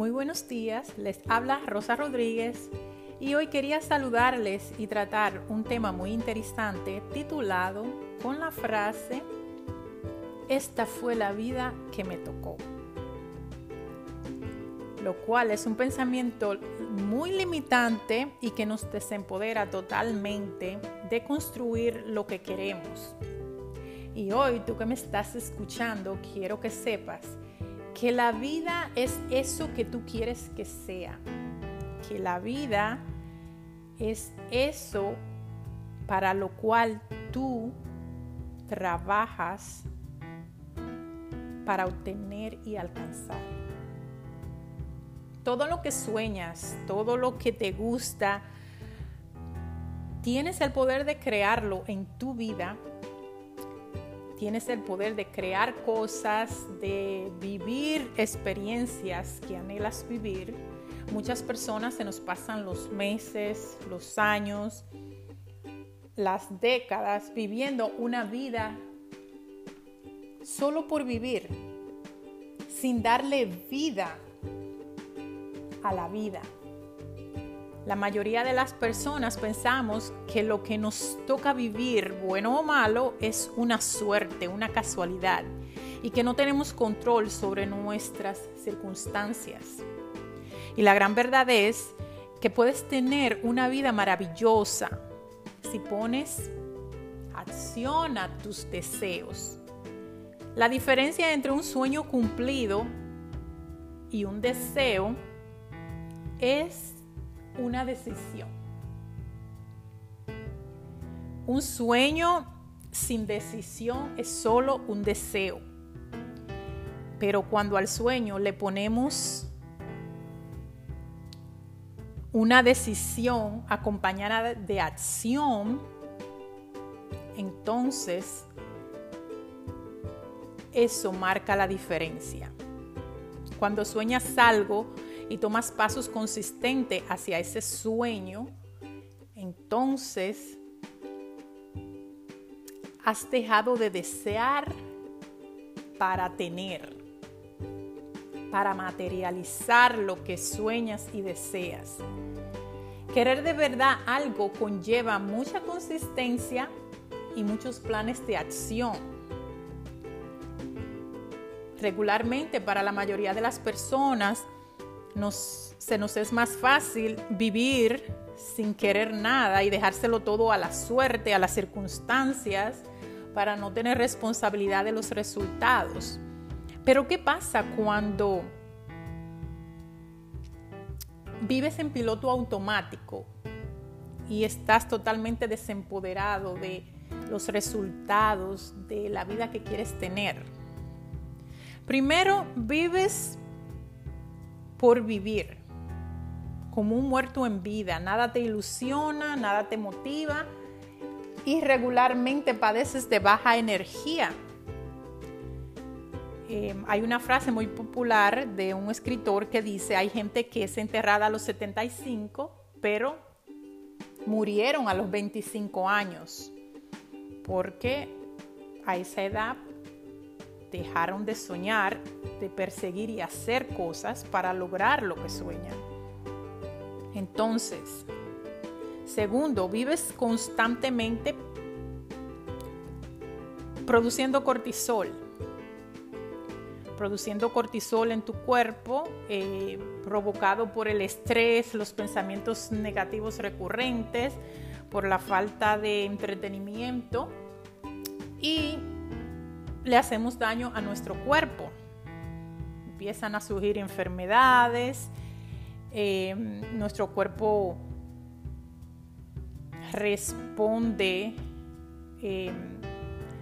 Muy buenos días, les habla Rosa Rodríguez y hoy quería saludarles y tratar un tema muy interesante titulado con la frase Esta fue la vida que me tocó. Lo cual es un pensamiento muy limitante y que nos desempodera totalmente de construir lo que queremos. Y hoy tú que me estás escuchando, quiero que sepas que la vida es eso que tú quieres que sea. Que la vida es eso para lo cual tú trabajas para obtener y alcanzar. Todo lo que sueñas, todo lo que te gusta, tienes el poder de crearlo en tu vida tienes el poder de crear cosas, de vivir experiencias que anhelas vivir. Muchas personas se nos pasan los meses, los años, las décadas viviendo una vida solo por vivir, sin darle vida a la vida. La mayoría de las personas pensamos que lo que nos toca vivir, bueno o malo, es una suerte, una casualidad y que no tenemos control sobre nuestras circunstancias. Y la gran verdad es que puedes tener una vida maravillosa si pones acción a tus deseos. La diferencia entre un sueño cumplido y un deseo es una decisión. Un sueño sin decisión es solo un deseo. Pero cuando al sueño le ponemos una decisión acompañada de acción, entonces eso marca la diferencia. Cuando sueñas algo, y tomas pasos consistentes hacia ese sueño, entonces has dejado de desear para tener, para materializar lo que sueñas y deseas. Querer de verdad algo conlleva mucha consistencia y muchos planes de acción. Regularmente para la mayoría de las personas, se nos es más fácil vivir sin querer nada y dejárselo todo a la suerte, a las circunstancias, para no tener responsabilidad de los resultados. Pero ¿qué pasa cuando vives en piloto automático y estás totalmente desempoderado de los resultados de la vida que quieres tener? Primero, vives por vivir, como un muerto en vida. Nada te ilusiona, nada te motiva y regularmente padeces de baja energía. Em, hay una frase muy popular de un escritor que dice, hay gente que es enterrada a los 75, pero murieron a los 25 años, porque a esa edad dejaron de soñar, de perseguir y hacer cosas para lograr lo que sueñan. Entonces, segundo, vives constantemente produciendo cortisol, produciendo cortisol en tu cuerpo, eh, provocado por el estrés, los pensamientos negativos recurrentes, por la falta de entretenimiento y le hacemos daño a nuestro cuerpo. Empiezan a surgir enfermedades, eh, nuestro cuerpo responde eh,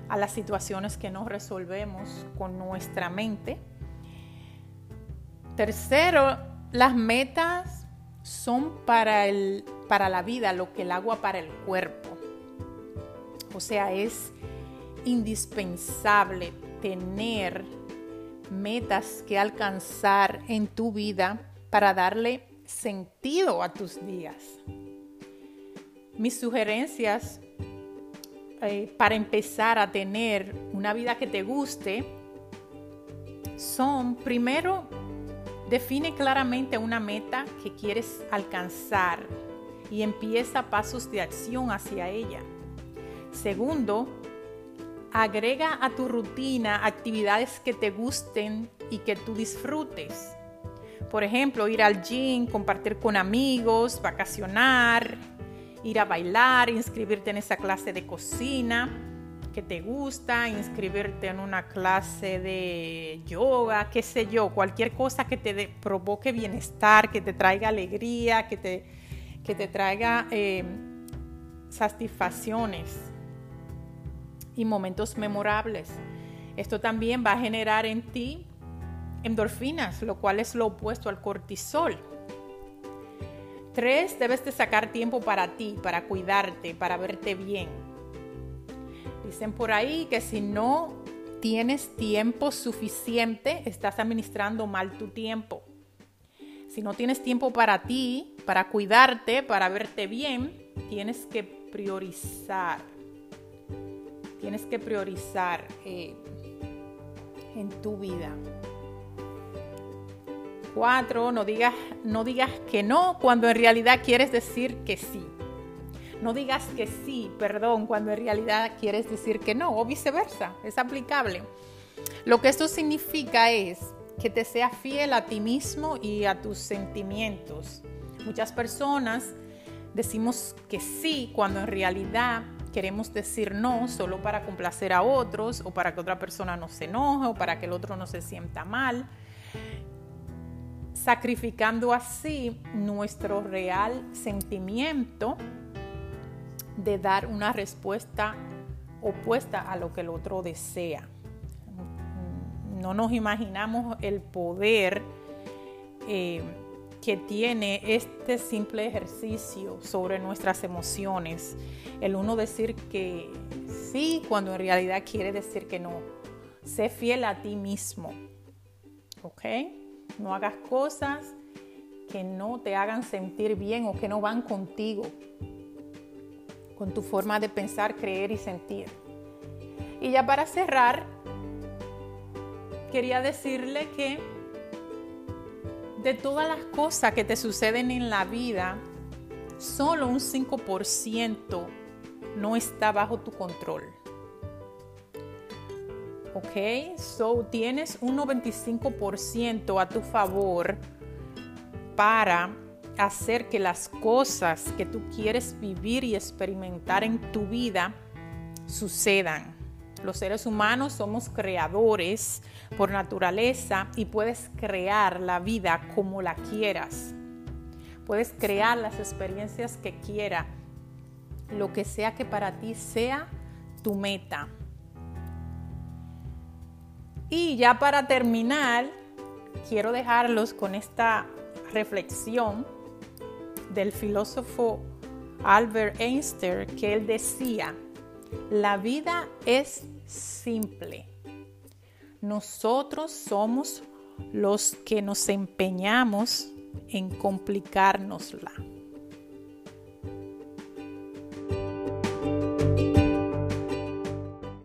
a las situaciones que no resolvemos con nuestra mente. Tercero, las metas son para, el, para la vida lo que el agua para el cuerpo. O sea, es indispensable tener metas que alcanzar en tu vida para darle sentido a tus días. Mis sugerencias eh, para empezar a tener una vida que te guste son, primero, Define claramente una meta que quieres alcanzar y empieza pasos de acción hacia ella. Segundo, agrega a tu rutina actividades que te gusten y que tú disfrutes. Por ejemplo, ir al gym, compartir con amigos, vacacionar, ir a bailar, inscribirte en esa clase de cocina que te gusta, inscribirte en una clase de yoga, qué sé yo, cualquier cosa que te provoque bienestar, que te traiga alegría, que te, que te traiga eh, satisfacciones y momentos memorables. Esto también va a generar en ti endorfinas, lo cual es lo opuesto al cortisol. Tres, debes de sacar tiempo para ti, para cuidarte, para verte bien. Dicen por ahí que si no tienes tiempo suficiente, estás administrando mal tu tiempo. Si no tienes tiempo para ti, para cuidarte, para verte bien, tienes que priorizar. Tienes que priorizar eh, en tu vida. Cuatro, no digas, no digas que no cuando en realidad quieres decir que sí. No digas que sí, perdón, cuando en realidad quieres decir que no, o viceversa, es aplicable. Lo que esto significa es que te seas fiel a ti mismo y a tus sentimientos. Muchas personas decimos que sí cuando en realidad queremos decir no solo para complacer a otros o para que otra persona no se enoje o para que el otro no se sienta mal sacrificando así nuestro real sentimiento de dar una respuesta opuesta a lo que el otro desea. No nos imaginamos el poder eh, que tiene este simple ejercicio sobre nuestras emociones. El uno decir que sí cuando en realidad quiere decir que no. Sé fiel a ti mismo. ¿Ok? No hagas cosas que no te hagan sentir bien o que no van contigo, con tu forma de pensar, creer y sentir. Y ya para cerrar, quería decirle que de todas las cosas que te suceden en la vida, solo un 5% no está bajo tu control. ¿ok? So tienes un 95% a tu favor para hacer que las cosas que tú quieres vivir y experimentar en tu vida sucedan. Los seres humanos somos creadores por naturaleza y puedes crear la vida como la quieras. Puedes crear las experiencias que quieras, lo que sea que para ti sea tu meta. Y ya para terminar, quiero dejarlos con esta reflexión del filósofo Albert Einstein, que él decía, la vida es simple. Nosotros somos los que nos empeñamos en complicárnosla.